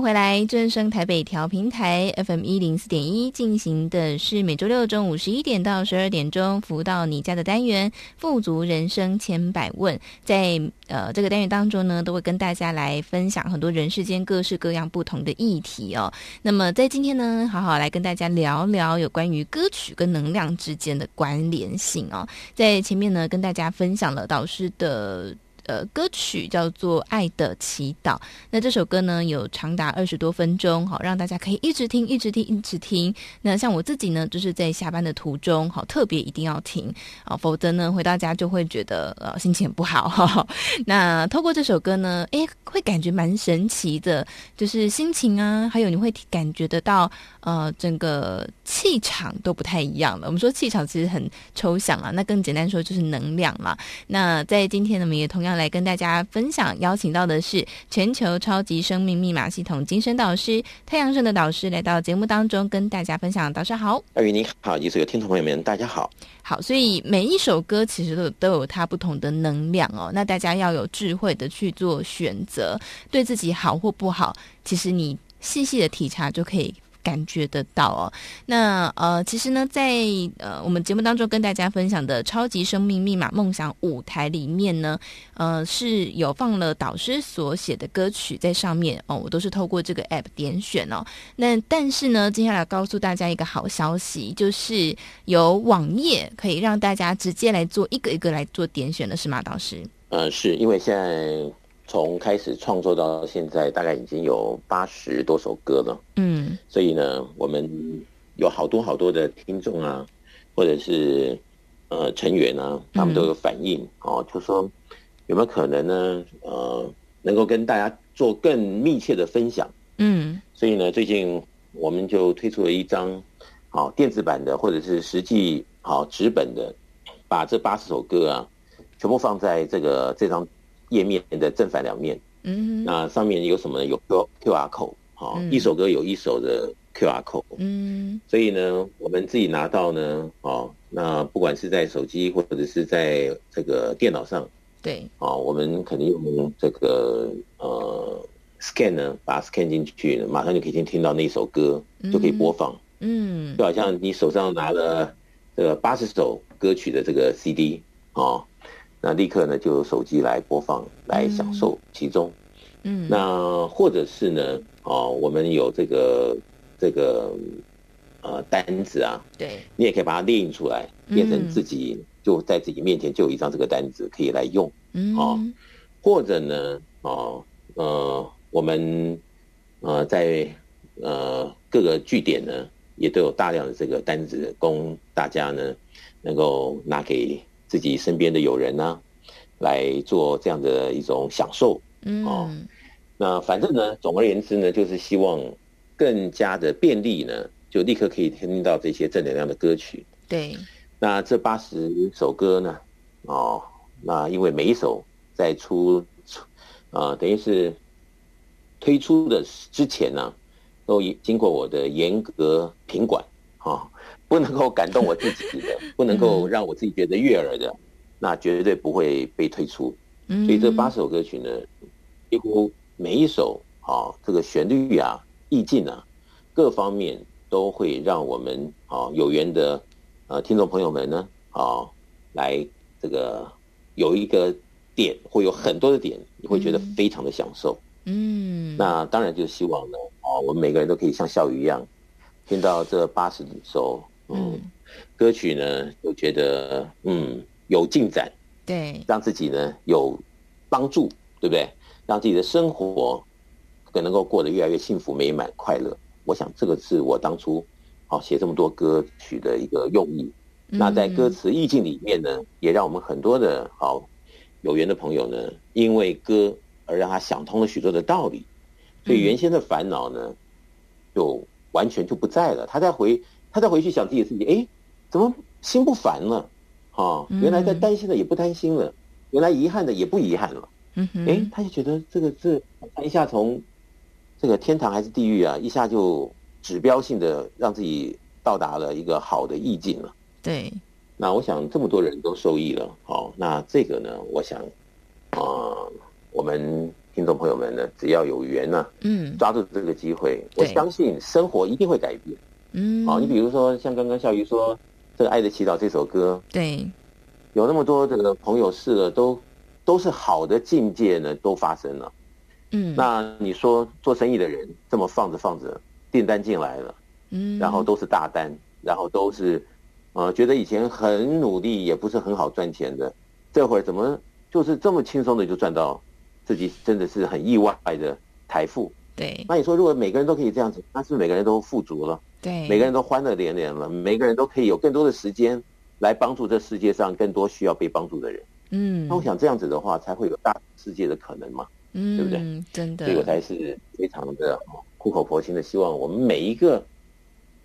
回来，正声台北调频台 FM 一零四点一进行的是每周六中午十一点到十二点钟服务到你家的单元《富足人生千百问》。在呃这个单元当中呢，都会跟大家来分享很多人世间各式各样不同的议题哦。那么在今天呢，好好来跟大家聊聊有关于歌曲跟能量之间的关联性哦。在前面呢，跟大家分享了导师的。呃，歌曲叫做《爱的祈祷》。那这首歌呢，有长达二十多分钟，好让大家可以一直听，一直听，一直听。那像我自己呢，就是在下班的途中，好特别一定要听啊，否则呢，回到家就会觉得呃心情很不好。呵呵。那透过这首歌呢，诶，会感觉蛮神奇的，就是心情啊，还有你会感觉得到呃整个气场都不太一样了。我们说气场其实很抽象啊，那更简单说就是能量嘛。那在今天呢，我们也同样。来跟大家分享，邀请到的是全球超级生命密码系统精神导师太阳盛的导师来到节目当中跟大家分享。导师好，二宇你好，以及所有听众朋友们，大家好。好，所以每一首歌其实都都有它不同的能量哦。那大家要有智慧的去做选择，对自己好或不好，其实你细细的体察就可以。感觉得到哦。那呃，其实呢，在呃我们节目当中跟大家分享的《超级生命密码梦想舞台》里面呢，呃是有放了导师所写的歌曲在上面哦，我都是透过这个 app 点选哦。那但是呢，接下来告诉大家一个好消息，就是有网页可以让大家直接来做一个一个来做点选的是吗，导师？呃，是因为现在。从开始创作到现在，大概已经有八十多首歌了。嗯，所以呢，我们有好多好多的听众啊，或者是呃成员啊，他们都有反映、嗯、哦，就说有没有可能呢？呃，能够跟大家做更密切的分享。嗯，所以呢，最近我们就推出了一张好、哦、电子版的，或者是实际好、哦、纸本的，把这八十首歌啊，全部放在这个这张。页面的正反两面，嗯，那上面有什么呢？有 Q Q R code，好，一首歌有一首的 Q R code，嗯，所以呢，我们自己拿到呢，哦，那不管是在手机或者是在这个电脑上，对，哦，我们肯定用这个呃 scan 呢，把它 scan 进去，马上就可以先听到那一首歌，就可以播放，嗯，就好像你手上拿了这个八十首歌曲的这个 C D，哦。那立刻呢，就有手机来播放，来享受其中。嗯，那或者是呢，哦，我们有这个这个呃单子啊，对，你也可以把它列印出来，变成自己就在自己面前就有一张这个单子可以来用。嗯，哦，或者呢，哦，呃，我们呃在呃各个据点呢，也都有大量的这个单子供大家呢能够拿给。自己身边的友人呢、啊，来做这样的一种享受，嗯，哦，那反正呢，总而言之呢，就是希望更加的便利呢，就立刻可以听到这些正能量的歌曲。对，那这八十首歌呢，哦，那因为每一首在出出，啊、呃，等于是推出的之前呢，都经过我的严格品管，啊、哦。不能够感动我自己的，不能够让我自己觉得悦耳的，那绝对不会被推出。所以这八首歌曲呢，几乎每一首啊，这个旋律啊、意境啊，各方面都会让我们啊有缘的呃听众朋友们呢啊来这个有一个点，会有很多的点，你会觉得非常的享受。嗯，那当然就希望呢啊，我们每个人都可以像笑宇一样，听到这八十首。嗯，歌曲呢，我觉得嗯有进展，对，让自己呢有帮助，对不对？让自己的生活更能够过得越来越幸福、美满、快乐。我想这个是我当初好写这么多歌曲的一个用意。嗯、那在歌词意境里面呢，也让我们很多的好有缘的朋友呢，因为歌而让他想通了许多的道理，所以原先的烦恼呢，就完全就不在了。他在回。他再回去想自己的事情，哎，怎么心不烦了？哈、哦，原来在担心的也不担心了，原来遗憾的也不遗憾了。嗯哼，哎，他就觉得这个是一下从这个天堂还是地狱啊，一下就指标性的让自己到达了一个好的意境了。对，那我想这么多人都受益了。好、哦，那这个呢，我想啊、呃，我们听众朋友们呢，只要有缘呢、啊，嗯，抓住这个机会，我相信生活一定会改变。嗯，好，你比如说像刚刚笑鱼说这个《爱的祈祷》这首歌，对，有那么多的朋友试了，都都是好的境界呢，都发生了。嗯，那你说做生意的人这么放着放着，订单进来了，嗯，然后都是大单，然后都是呃觉得以前很努力也不是很好赚钱的，这会儿怎么就是这么轻松的就赚到自己真的是很意外的财富？对，那你说如果每个人都可以这样子，那是不是每个人都富足了？对，每个人都欢乐连连了，每个人都可以有更多的时间来帮助这世界上更多需要被帮助的人。嗯，那我想这样子的话，才会有大世界的可能嘛，嗯，对不对？真的，这个才是非常的苦口婆心的希望，我们每一个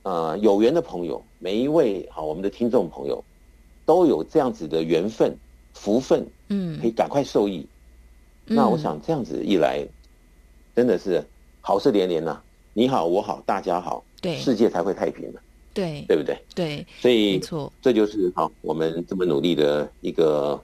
呃有缘的朋友，每一位好我们的听众朋友，都有这样子的缘分、福分，嗯，可以赶快受益。嗯，那我想这样子一来，真的是好事连连呐，啊！你好，我好，大家好。对，世界才会太平的，对，对不对？对，所以没错，这就是好，我们这么努力的一个，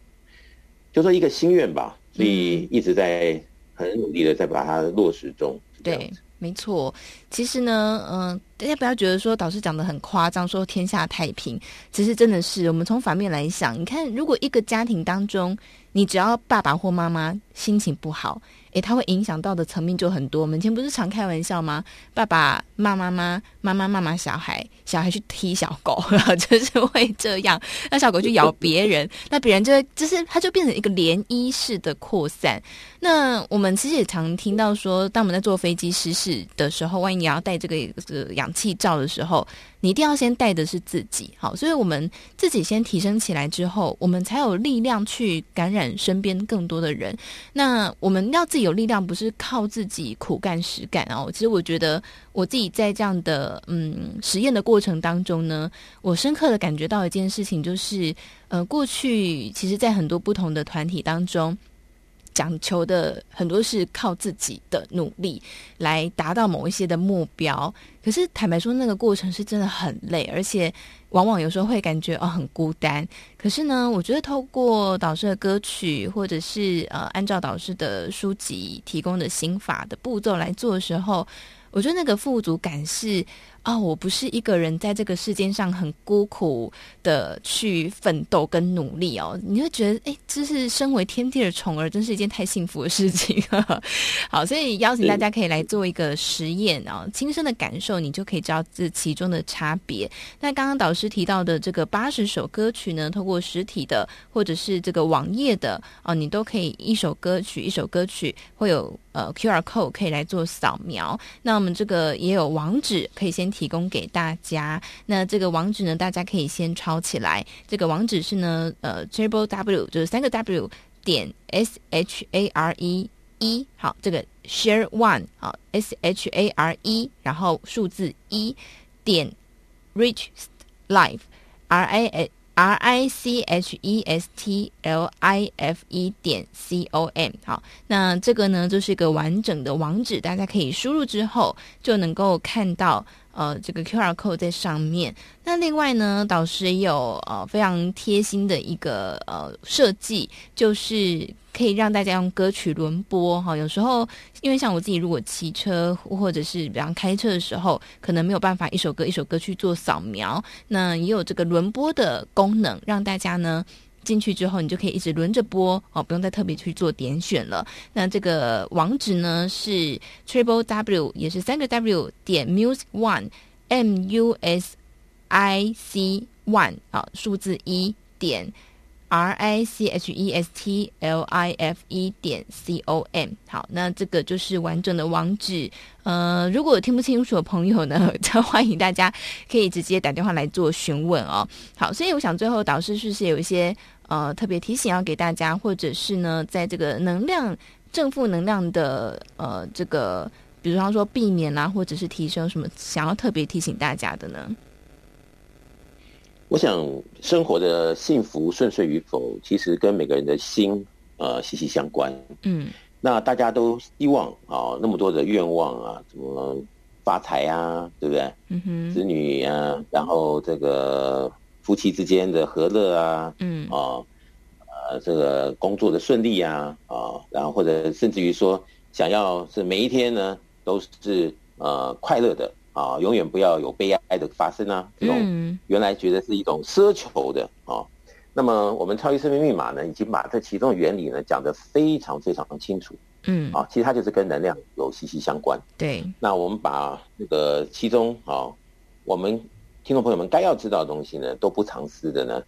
就说一个心愿吧。所以一直在很努力的在把它落实中。对，没错，其实呢，嗯、呃，大家不要觉得说导师讲的很夸张，说天下太平，其实真的是我们从反面来想，你看，如果一个家庭当中，你只要爸爸或妈妈心情不好，诶，他会影响到的层面就很多。我们以前不是常开玩笑吗？爸爸骂妈妈，妈妈骂骂小孩，小孩去踢小狗，然 后就是会这样，那小狗去咬别人，那别人就会，就是它就变成一个涟漪式的扩散。那我们其实也常听到说，当我们在坐飞机失事的时候，万一你要戴这个这个氧气罩的时候，你一定要先带的是自己，好，所以我们自己先提升起来之后，我们才有力量去感染身边更多的人。那我们要自己有力量，不是靠自己苦干实干哦。其实我觉得我自己在这样的嗯实验的过程当中呢，我深刻的感觉到一件事情，就是呃，过去其实，在很多不同的团体当中。讲求的很多是靠自己的努力来达到某一些的目标，可是坦白说，那个过程是真的很累，而且往往有时候会感觉哦很孤单。可是呢，我觉得透过导师的歌曲，或者是呃按照导师的书籍提供的心法的步骤来做的时候，我觉得那个富足感是。啊、哦，我不是一个人在这个世间上很孤苦的去奋斗跟努力哦，你会觉得，哎，这是身为天地的宠儿，真是一件太幸福的事情。好，所以邀请大家可以来做一个实验啊、亲身的感受，你就可以知道这其中的差别。那刚刚导师提到的这个八十首歌曲呢，透过实体的或者是这个网页的啊、哦，你都可以一首歌曲一首歌曲会有呃 QR code 可以来做扫描。那我们这个也有网址可以先。提供给大家，那这个网址呢，大家可以先抄起来。这个网址是呢，呃，triple w 就是三个 w 点 s h a r e 一，好，这个 share one 好 s h a r e，然后数字一点 rich life r i a r i c h e s t l i f e 点 c o m 好，那这个呢就是一个完整的网址，大家可以输入之后就能够看到。呃，这个 QR code 在上面。那另外呢，导师也有呃非常贴心的一个呃设计，就是可以让大家用歌曲轮播哈。有时候因为像我自己，如果骑车或者是比方开车的时候，可能没有办法一首歌一首歌去做扫描，那也有这个轮播的功能，让大家呢。进去之后，你就可以一直轮着播哦，不用再特别去做点选了。那这个网址呢是 triple w 也是三个 w 点 music one m u s i c one 啊，数字一点 r i c h e s t l i f e 点 c o m。好，那这个就是完整的网址。呃，如果听不清楚的朋友呢，就欢迎大家可以直接打电话来做询问哦。好，所以我想最后导师是不是有一些呃特别提醒要给大家，或者是呢，在这个能量正负能量的呃这个，比如说说避免啊，或者是提升什么，想要特别提醒大家的呢？我想生活的幸福顺遂与否，其实跟每个人的心呃息息相关。嗯。那大家都希望啊，那么多的愿望啊，什么发财啊，对不对？嗯哼，子女啊，然后这个夫妻之间的和乐啊，嗯啊，呃，这个工作的顺利啊，啊，然后或者甚至于说，想要是每一天呢都是呃快乐的啊，永远不要有悲哀的发生啊，这种原来觉得是一种奢求的啊。那么我们超级生命密码呢，已经把这其中的原理呢讲得非常非常清楚。嗯，啊，其实它就是跟能量有息息相关。对。那我们把那个其中啊，我们听众朋友们该要知道的东西呢，都不藏私的呢，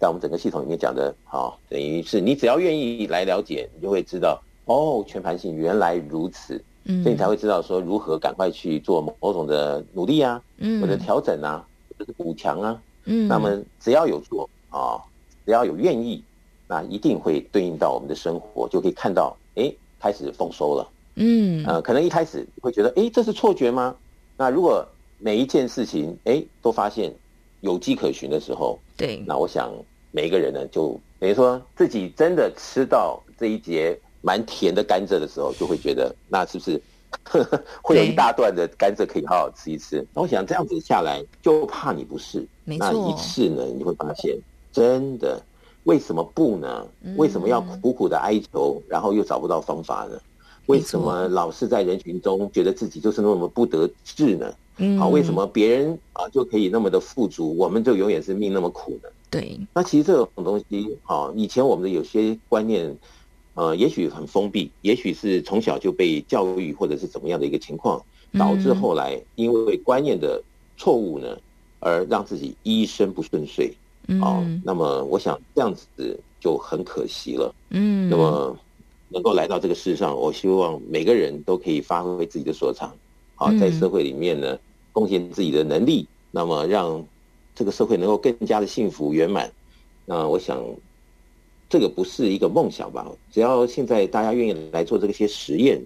在我们整个系统里面讲的，啊，等于是你只要愿意来了解，你就会知道哦，全盘性原来如此。嗯。所以你才会知道说如何赶快去做某种的努力啊，嗯，或者调整啊，或者是补强啊。嗯。那么只要有做啊。只要有愿意，那一定会对应到我们的生活，就可以看到，哎，开始丰收了。嗯，呃，可能一开始会觉得，哎，这是错觉吗？那如果每一件事情，哎，都发现有迹可循的时候，对，那我想每一个人呢，就等于说自己真的吃到这一节蛮甜的甘蔗的时候，就会觉得，那是不是呵呵会有一大段的甘蔗可以好好吃一吃？那我想这样子下来，就怕你不是，那一次呢，你会发现。真的，为什么不呢？为什么要苦苦的哀求，然后又找不到方法呢？为什么老是在人群中觉得自己就是那么不得志呢？嗯，好，为什么别人啊就可以那么的富足，我们就永远是命那么苦呢？对，那其实这种东西，啊，以前我们的有些观念，呃，也许很封闭，也许是从小就被教育或者是怎么样的一个情况，导致后来因为观念的错误呢，而让自己一生不顺遂。嗯，哦，那么我想这样子就很可惜了。嗯，那么能够来到这个世上，我希望每个人都可以发挥自己的所长，好，在社会里面呢，贡献自己的能力，那么让这个社会能够更加的幸福圆满。那我想，这个不是一个梦想吧？只要现在大家愿意来做这些实验，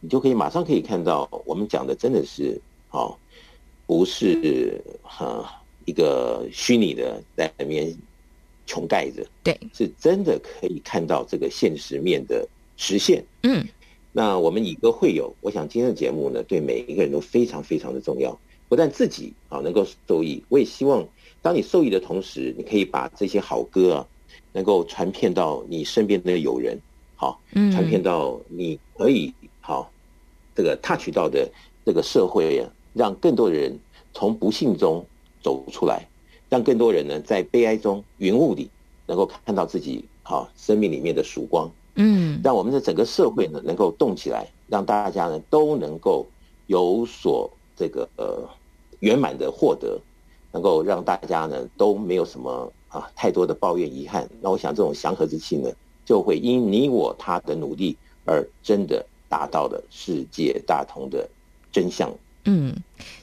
你就可以马上可以看到，我们讲的真的是哦，不是哈。一个虚拟的在里面穷盖着，对，是真的可以看到这个现实面的实现。嗯，那我们以歌会友，我想今天的节目呢，对每一个人都非常非常的重要。不但自己啊能够受益，我也希望当你受益的同时，你可以把这些好歌啊，能够传遍到你身边的友人，好，传遍到你可以好这个 touch 到的这个社会啊，让更多的人从不幸中。走出来，让更多人呢在悲哀中、云雾里，能够看到自己好生命里面的曙光。嗯，让我们的整个社会呢能够动起来，让大家呢都能够有所这个呃圆满的获得，能够让大家呢都没有什么啊太多的抱怨遗憾。那我想这种祥和之气呢，就会因你我他的努力而真的达到了世界大同的真相。嗯，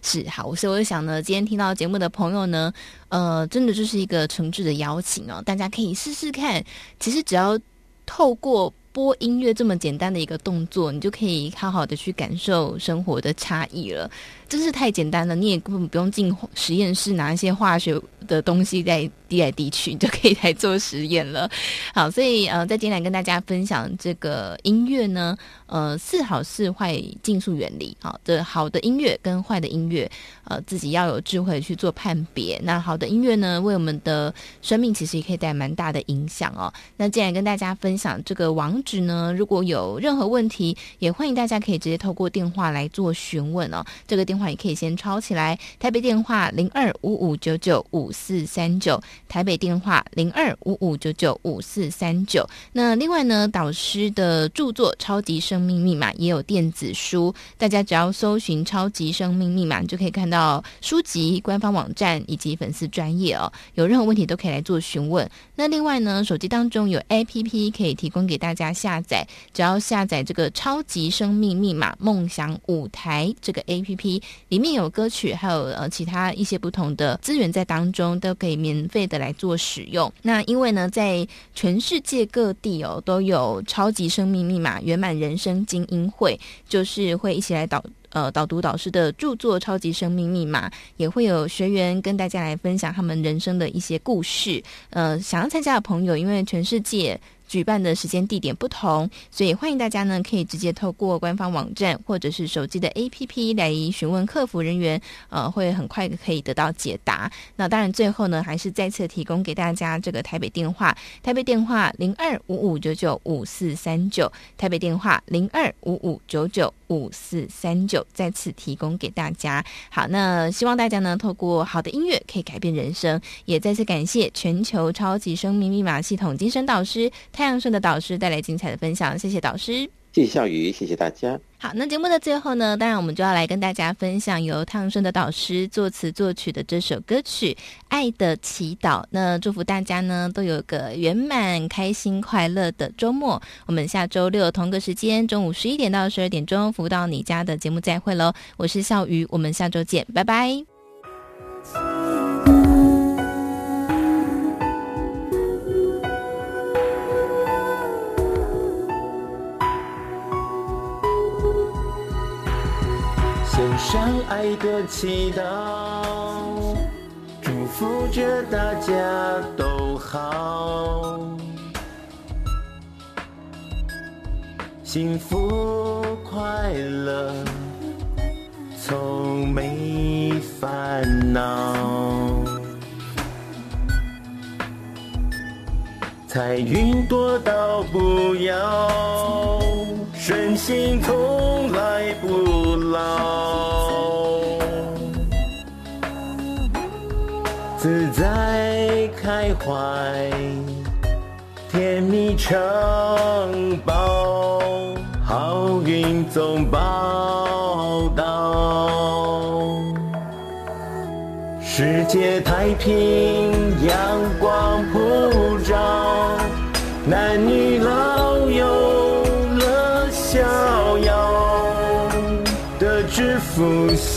是好，所以我就想呢，今天听到节目的朋友呢，呃，真的就是一个诚挚的邀请哦，大家可以试试看。其实只要透过播音乐这么简单的一个动作，你就可以好好的去感受生活的差异了。真是太简单了，你也根本不用进实验室拿一些化学的东西在滴来滴去，你就可以来做实验了。好，所以呃，在今天来跟大家分享这个音乐呢，呃，是好是坏，竞速原理。好的，好的音乐跟坏的音乐，呃，自己要有智慧去做判别。那好的音乐呢，为我们的生命其实也可以带来蛮大的影响哦。那既然跟大家分享这个王址呢，如果有任何问题，也欢迎大家可以直接透过电话来做询问哦。这个电话。也可以先抄起来，台北电话零二五五九九五四三九，台北电话零二五五九九五四三九。那另外呢，导师的著作《超级生命密码》也有电子书，大家只要搜寻“超级生命密码”，就可以看到书籍、官方网站以及粉丝专业哦。有任何问题都可以来做询问。那另外呢，手机当中有 APP 可以提供给大家下载，只要下载这个《超级生命密码梦想舞台》这个 APP。里面有歌曲，还有呃其他一些不同的资源在当中，都可以免费的来做使用。那因为呢，在全世界各地哦，都有超级生命密码圆满人生精英会，就是会一起来导呃导读导师的著作《超级生命密码》，也会有学员跟大家来分享他们人生的一些故事。呃，想要参加的朋友，因为全世界。举办的时间地点不同，所以欢迎大家呢可以直接透过官方网站或者是手机的 APP 来询问客服人员，呃，会很快可以得到解答。那当然最后呢，还是再次提供给大家这个台北电话，台北电话零二五五九九五四三九，台北电话零二五五九九五四三九，再次提供给大家。好，那希望大家呢透过好的音乐可以改变人生，也再次感谢全球超级生命密码系统精神导师。太阳顺的导师带来精彩的分享，谢谢导师，谢谢笑宇，谢谢大家。好，那节目的最后呢，当然我们就要来跟大家分享由太阳顺的导师作词作曲的这首歌曲《爱的祈祷》。那祝福大家呢都有个圆满、开心、快乐的周末。我们下周六同个时间，中午十一点到十二点钟，服务到你家的节目再会喽。我是笑宇，我们下周见，拜拜。献上爱的祈祷，祝福着大家都好，幸福快乐，从没烦恼，彩云多到不要。瞬心从来不老，自在开怀，甜蜜城堡，好运总报道，世界太平，阳光普照，男女老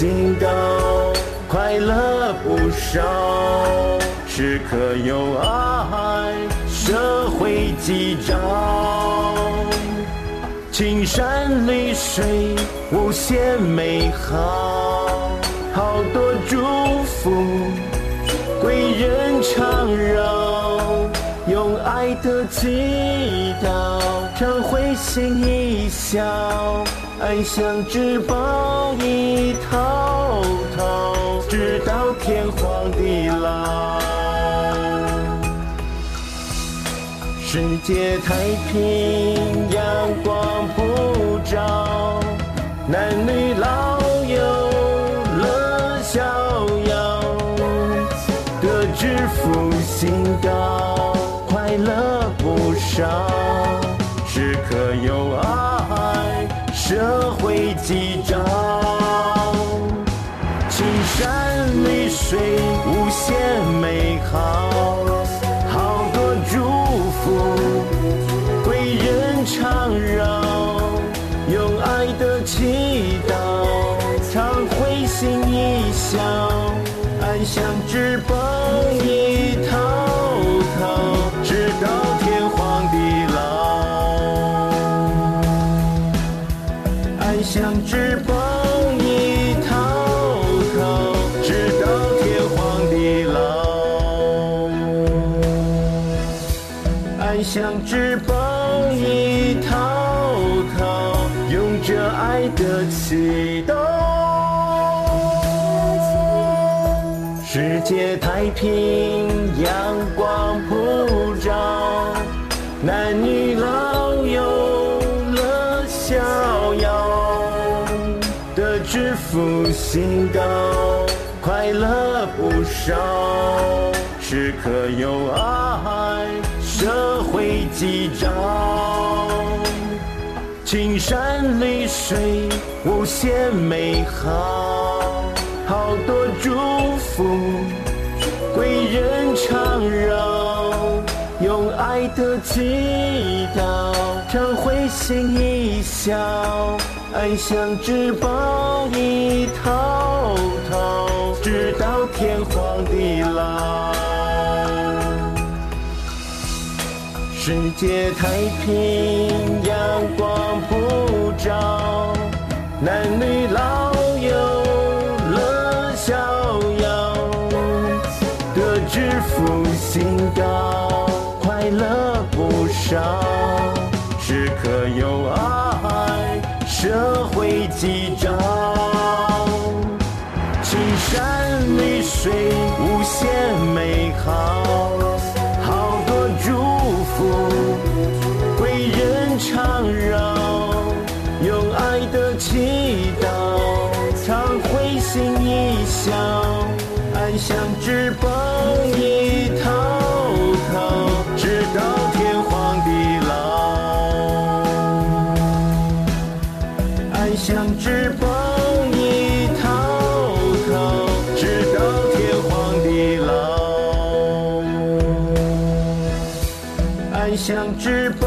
福星高，快乐不少，时刻有爱，社会吉兆。青山绿水无限美好，好多祝福贵人常绕，用爱的祈祷常会心一笑，爱像纸包一套套，直到天荒地老。世界太平，阳光普照，男女老幼乐逍遥，得知福星高，快乐不少，时刻有爱，社会激涨，青山绿水无限美好，好多祝福为人唱绕，用爱的祈祷，常会心一笑，安详之邦也。爱的启动，世界太平，阳光普照，男女老幼乐逍遥，得知福星高，快乐不少，时刻有爱，社会吉兆。青山绿水无限美好，好多祝福归人常绕，用爱的祈祷常会心一笑，爱像纸包一滔滔，直到天荒地老。世界太平，阳光普照，男女老幼乐逍遥，得知福星高，快乐不少，时刻有爱，社会吉兆，青山绿水无限美好。笑，爱像纸包一套套，直到天荒地老。爱像纸包一套套，直到天荒地老。爱像纸包。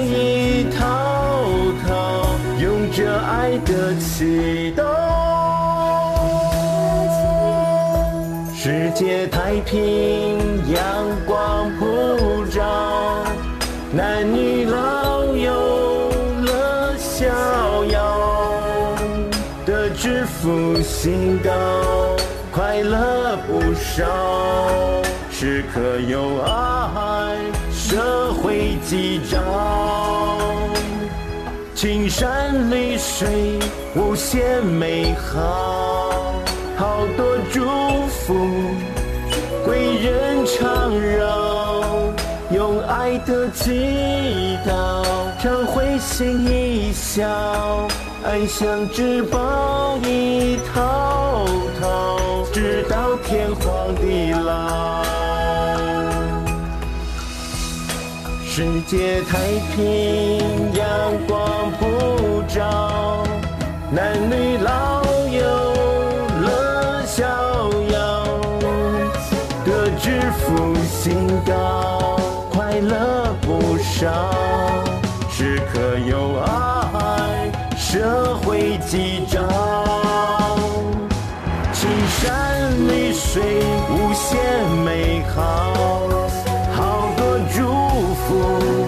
一套套，用着爱的祈平，阳光普照，男女老幼乐逍遥，得知福星高，快乐不少，时刻有爱。社会吉兆，青山绿水无限美好，好多祝福缠绕，用爱。的祈祷，常会心一笑，爱像纸包一滔滔，直到天荒地老。世界太平，阳光普照，男女老福星高，快乐不少，时刻有爱，社会记账，青山绿水无限美好。好多祝福